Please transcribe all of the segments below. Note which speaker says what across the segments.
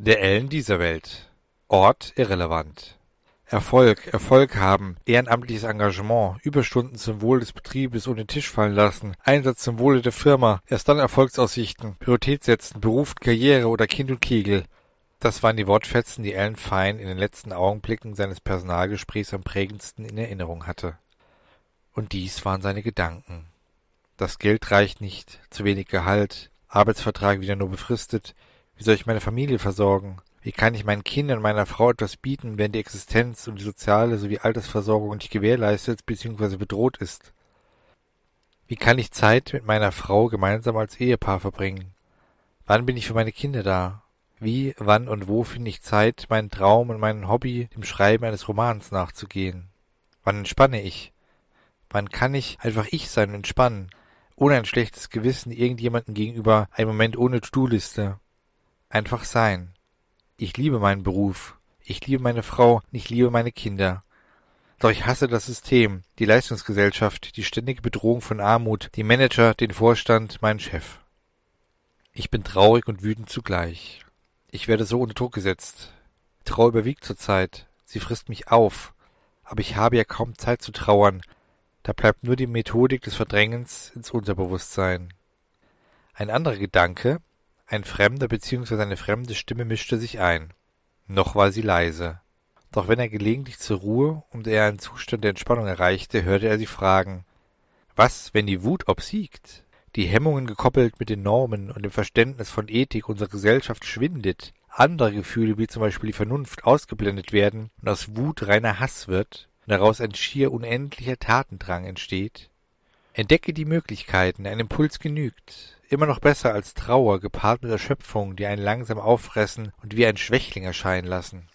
Speaker 1: Der Ellen dieser Welt. Ort irrelevant. Erfolg, Erfolg haben, ehrenamtliches Engagement, Überstunden zum Wohl des Betriebes ohne Tisch fallen lassen, Einsatz zum Wohle der Firma, erst dann Erfolgsaussichten, Priorität setzen, Beruf, Karriere oder Kind und Kegel. Das waren die Wortfetzen, die Alan Fine in den letzten Augenblicken seines Personalgesprächs am prägendsten in Erinnerung hatte. Und dies waren seine Gedanken. Das Geld reicht nicht, zu wenig Gehalt, Arbeitsvertrag wieder nur befristet. Wie soll ich meine Familie versorgen? Wie kann ich meinen Kindern und meiner Frau etwas bieten, wenn die Existenz und die soziale sowie Altersversorgung nicht gewährleistet bzw. bedroht ist? Wie kann ich Zeit mit meiner Frau gemeinsam als Ehepaar verbringen? Wann bin ich für meine Kinder da? Wie, wann und wo finde ich Zeit, meinen Traum und meinem Hobby, dem Schreiben eines Romans nachzugehen? Wann entspanne ich? Wann kann ich einfach ich sein und entspannen, ohne ein schlechtes Gewissen irgendjemandem gegenüber, ein Moment ohne To-Do-Liste? Einfach sein. Ich liebe meinen Beruf, ich liebe meine Frau, ich liebe meine Kinder. Doch ich hasse das System, die Leistungsgesellschaft, die ständige Bedrohung von Armut, die Manager, den Vorstand, meinen Chef. Ich bin traurig und wütend zugleich. Ich werde so unter Druck gesetzt. Trauer überwiegt zurzeit. Sie frisst mich auf. Aber ich habe ja kaum Zeit zu trauern. Da bleibt nur die Methodik des Verdrängens ins Unterbewusstsein. Ein anderer Gedanke, ein fremder bzw. eine fremde Stimme mischte sich ein. Noch war sie leise. Doch wenn er gelegentlich zur Ruhe und er einen Zustand der Entspannung erreichte, hörte er sie fragen. Was, wenn die Wut obsiegt? Die Hemmungen gekoppelt mit den Normen und dem Verständnis von Ethik unserer Gesellschaft schwindet, andere Gefühle wie zum Beispiel die Vernunft ausgeblendet werden und aus Wut reiner Hass wird und daraus ein schier unendlicher Tatendrang entsteht? Entdecke die Möglichkeiten, ein Impuls genügt, immer noch besser als Trauer gepaart mit Erschöpfung, die einen langsam auffressen und wie ein Schwächling erscheinen lassen.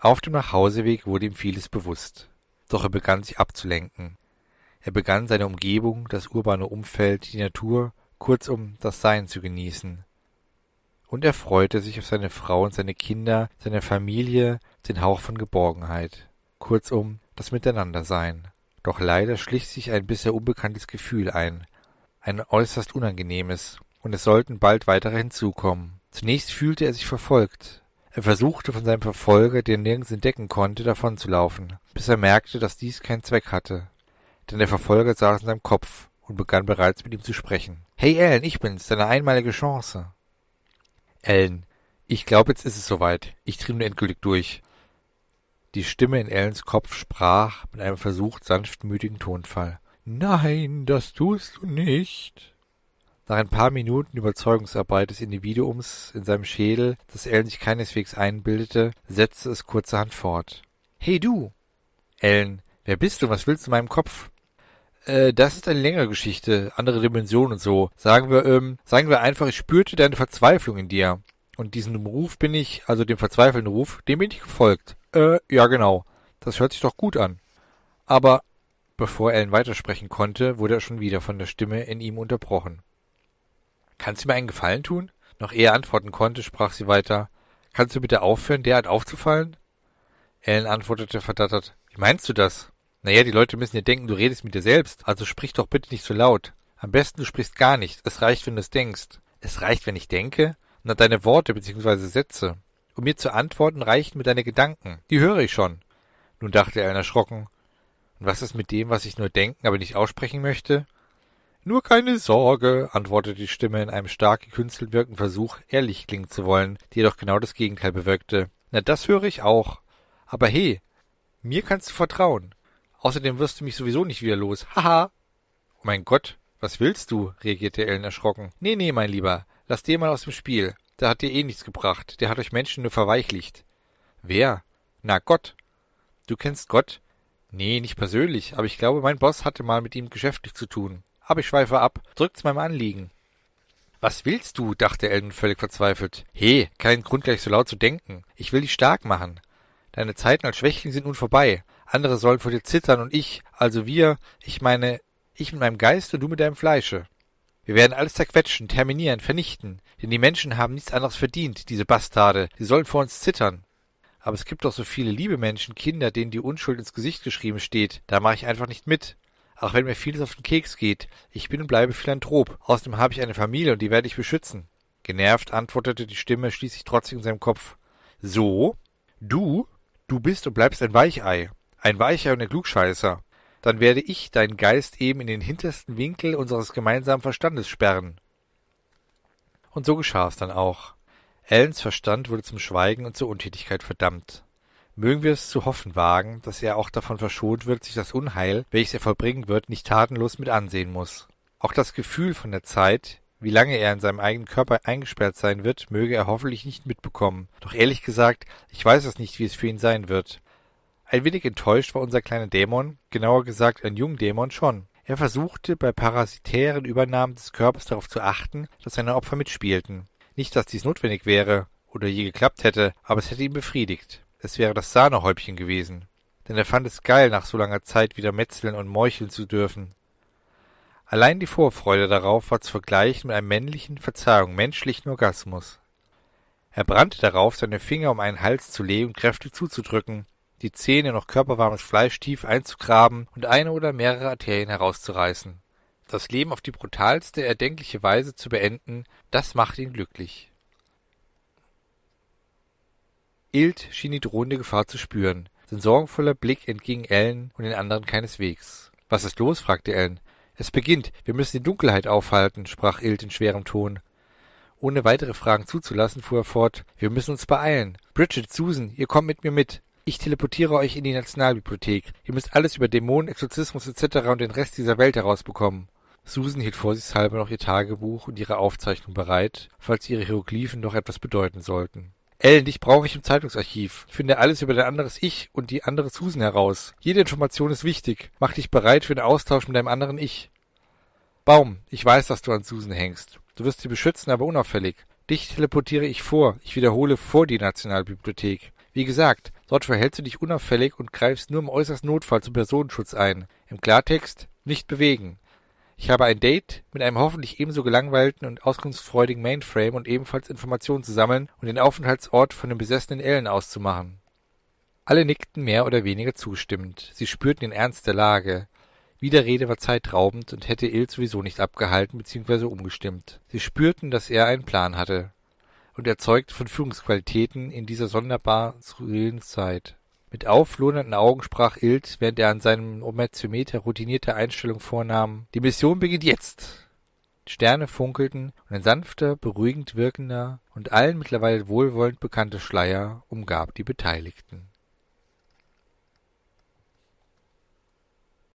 Speaker 1: Auf dem Nachhauseweg wurde ihm vieles bewusst. Doch er begann sich abzulenken. Er begann seine Umgebung, das urbane Umfeld, die Natur, kurzum das Sein zu genießen. Und er freute sich auf seine Frau und seine Kinder, seine Familie, den Hauch von Geborgenheit. Kurzum das Miteinandersein. Doch leider schlich sich ein bisher unbekanntes Gefühl ein, ein äußerst unangenehmes, und es sollten bald weitere hinzukommen. Zunächst fühlte er sich verfolgt. Er versuchte von seinem Verfolger, den er nirgends entdecken konnte, davonzulaufen, bis er merkte, dass dies keinen Zweck hatte. Denn der Verfolger saß in seinem Kopf und begann bereits mit ihm zu sprechen. Hey Ellen, ich bin's, deine einmalige Chance. Ellen, ich glaube, jetzt ist es soweit. Ich trieb nun endgültig durch. Die Stimme in Ellens Kopf sprach mit einem versucht sanftmütigen Tonfall. Nein, das tust du nicht. Nach ein paar Minuten Überzeugungsarbeit des Individuums in seinem Schädel, das Ellen sich keineswegs einbildete, setzte es kurzerhand fort. Hey du! Ellen, wer bist du? Was willst du in meinem Kopf? Äh, das ist eine längere Geschichte, andere Dimensionen und so. Sagen wir, ähm, sagen wir einfach, ich spürte deine Verzweiflung in dir. Und diesen Ruf bin ich, also dem verzweifelnden Ruf, dem bin ich gefolgt. Äh, ja genau. Das hört sich doch gut an. Aber Bevor Ellen weitersprechen konnte, wurde er schon wieder von der Stimme in ihm unterbrochen. Kannst du mir einen Gefallen tun? Noch ehe er antworten konnte, sprach sie weiter. Kannst du bitte aufhören, derart aufzufallen? Ellen antwortete verdattert. Wie meinst du das? Naja, die Leute müssen ja denken, du redest mit dir selbst, also sprich doch bitte nicht so laut. Am besten du sprichst gar nicht. Es reicht, wenn du es denkst. Es reicht, wenn ich denke? Na, deine Worte bzw. Sätze. Um mir zu antworten, reichen mir deine Gedanken. Die höre ich schon. Nun dachte Ellen erschrocken. Und was ist mit dem, was ich nur denken, aber nicht aussprechen möchte? Nur keine Sorge, antwortete die Stimme in einem stark gekünstelt wirkenden Versuch, ehrlich klingen zu wollen, die jedoch genau das Gegenteil bewirkte. Na, das höre ich auch. Aber hey, mir kannst du vertrauen. Außerdem wirst du mich sowieso nicht wieder los. Haha. Oh mein Gott, was willst du? reagierte Ellen erschrocken. Nee, nee, mein Lieber, lass dir mal aus dem Spiel. Der hat dir eh nichts gebracht. Der hat euch Menschen nur verweichlicht. Wer? Na, Gott. Du kennst Gott? Nee, nicht persönlich, aber ich glaube, mein Boss hatte mal mit ihm geschäftlich zu tun. Aber ich schweife ab. Drückt's meinem Anliegen. Was willst du? dachte Elden völlig verzweifelt. He, kein Grund gleich so laut zu denken. Ich will dich stark machen. Deine Zeiten als Schwächling sind nun vorbei. Andere sollen vor dir zittern und ich, also wir, ich meine, ich mit meinem Geist und du mit deinem Fleische. Wir werden alles zerquetschen, terminieren, vernichten, denn die Menschen haben nichts anderes verdient, diese Bastarde, sie sollen vor uns zittern. Aber es gibt doch so viele liebe Menschen, Kinder, denen die Unschuld ins Gesicht geschrieben steht. Da mache ich einfach nicht mit. Auch wenn mir vieles auf den Keks geht. Ich bin und bleibe Philanthrop. Außerdem habe ich eine Familie und die werde ich beschützen. Genervt antwortete die Stimme schließlich trotzig in seinem Kopf. So? Du? Du bist und bleibst ein Weichei. Ein Weichei und ein Klugscheißer. Dann werde ich deinen Geist eben in den hintersten Winkel unseres gemeinsamen Verstandes sperren. Und so geschah es dann auch. Ellens Verstand wurde zum Schweigen und zur Untätigkeit verdammt. Mögen wir es zu hoffen wagen, dass er auch davon verschont wird, sich das Unheil, welches er vollbringen wird, nicht tatenlos mit ansehen muss. Auch das Gefühl von der Zeit, wie lange er in seinem eigenen Körper eingesperrt sein wird, möge er hoffentlich nicht mitbekommen. Doch ehrlich gesagt, ich weiß es nicht, wie es für ihn sein wird. Ein wenig enttäuscht war unser kleiner Dämon, genauer gesagt ein Jungdämon schon. Er versuchte bei parasitären Übernahmen des Körpers darauf zu achten, dass seine Opfer mitspielten. Nicht, dass dies notwendig wäre oder je geklappt hätte, aber es hätte ihn befriedigt. Es wäre das Sahnehäubchen gewesen. Denn er fand es geil, nach so langer Zeit wieder metzeln und meucheln zu dürfen. Allein die Vorfreude darauf war zu vergleichen mit einem männlichen, Verzeihung, menschlichen Orgasmus. Er brannte darauf, seine Finger um einen Hals zu legen und kräftig zuzudrücken, die Zähne noch körperwarmes Fleisch tief einzugraben und eine oder mehrere Arterien herauszureißen. Das Leben auf die brutalste erdenkliche Weise zu beenden, das machte ihn glücklich. Ilt schien die drohende Gefahr zu spüren. Sein sorgenvoller Blick entging Ellen und den anderen keineswegs. Was ist los? fragte Ellen. Es beginnt. Wir müssen die Dunkelheit aufhalten, sprach Ilt in schwerem Ton. Ohne weitere Fragen zuzulassen, fuhr er fort. Wir müssen uns beeilen. Bridget, Susan, ihr kommt mit mir mit. Ich teleportiere euch in die Nationalbibliothek. Ihr müsst alles über Dämonen, Exorzismus etc. und den Rest dieser Welt herausbekommen. Susan hielt vorsichtshalber noch ihr Tagebuch und ihre Aufzeichnung bereit, falls ihre Hieroglyphen noch etwas bedeuten sollten. Ellen, dich brauche ich im Zeitungsarchiv. Finde alles über dein anderes Ich und die andere Susan heraus. Jede Information ist wichtig. Mach dich bereit für den Austausch mit deinem anderen Ich. Baum, ich weiß, dass du an Susan hängst. Du wirst sie beschützen, aber unauffällig. Dich teleportiere ich vor. Ich wiederhole vor die Nationalbibliothek. Wie gesagt, dort verhältst du dich unauffällig und greifst nur im äußersten Notfall zum Personenschutz ein. Im Klartext nicht bewegen. Ich habe ein Date mit einem hoffentlich ebenso gelangweilten und auskunftsfreudigen Mainframe und ebenfalls Informationen zu sammeln und den Aufenthaltsort von dem besessenen Ellen auszumachen. Alle nickten mehr oder weniger zustimmend. Sie spürten den Ernst der Lage. Widerrede war zeitraubend und hätte Ill sowieso nicht abgehalten bzw. umgestimmt. Sie spürten, dass er einen Plan hatte und erzeugt von Führungsqualitäten in dieser sonderbar skurrilen Zeit. Mit auflodernden Augen sprach Ilt, während er an seinem Ometiometer routinierte Einstellungen vornahm. Die Mission beginnt jetzt! Sterne funkelten und ein sanfter, beruhigend wirkender und allen mittlerweile wohlwollend bekannter Schleier umgab die Beteiligten.